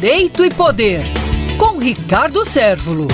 Direito e Poder, com Ricardo Sérvulo.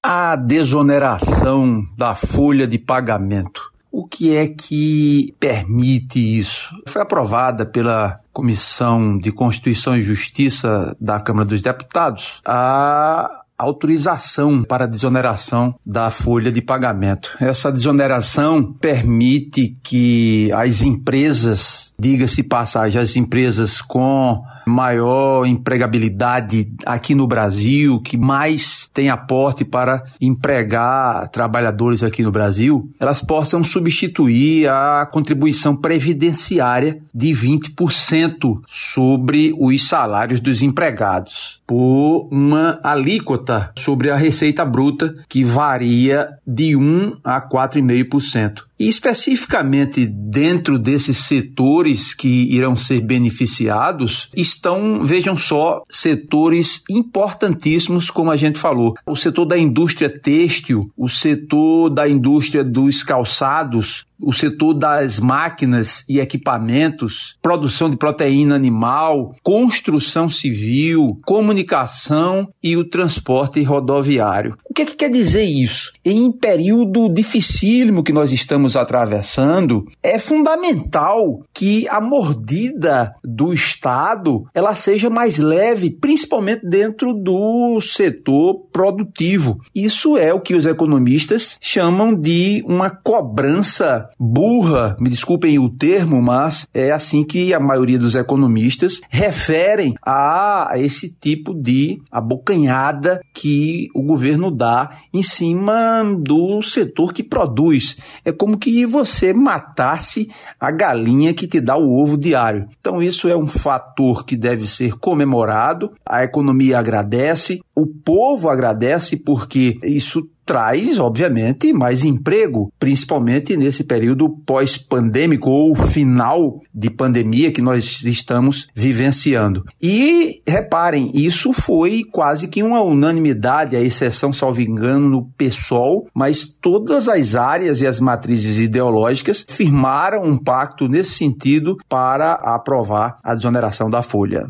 A desoneração da folha de pagamento. O que é que permite isso? Foi aprovada pela Comissão de Constituição e Justiça da Câmara dos Deputados a autorização para desoneração da folha de pagamento. Essa desoneração permite que as empresas, diga-se passagem, as empresas com maior empregabilidade aqui no Brasil, que mais tem aporte para empregar trabalhadores aqui no Brasil, elas possam substituir a contribuição previdenciária de 20% sobre os salários dos empregados por uma alíquota sobre a receita bruta que varia de 1 a 4,5%. E especificamente dentro desses setores que irão ser beneficiados, estão, vejam só, setores importantíssimos, como a gente falou. O setor da indústria têxtil, o setor da indústria dos calçados, o setor das máquinas e equipamentos, produção de proteína animal, construção civil, comunicação e o transporte rodoviário. O que, é que quer dizer isso? Em período dificílimo que nós estamos atravessando, é fundamental que a mordida do Estado ela seja mais leve, principalmente dentro do setor produtivo. Isso é o que os economistas chamam de uma cobrança burra, me desculpem o termo, mas é assim que a maioria dos economistas referem a esse tipo de abocanhada que o governo dá em cima do setor que produz. É como que você matasse a galinha que te dá o ovo diário. Então, isso é um fator que deve ser comemorado, a economia agradece, o povo agradece porque isso traz, obviamente, mais emprego, principalmente nesse período pós-pandêmico ou final de pandemia que nós estamos vivenciando. E reparem, isso foi quase que uma unanimidade, a exceção, salvo engano, no PSOL, mas todas as áreas e as matrizes ideológicas firmaram um pacto nesse sentido para aprovar a desoneração da folha.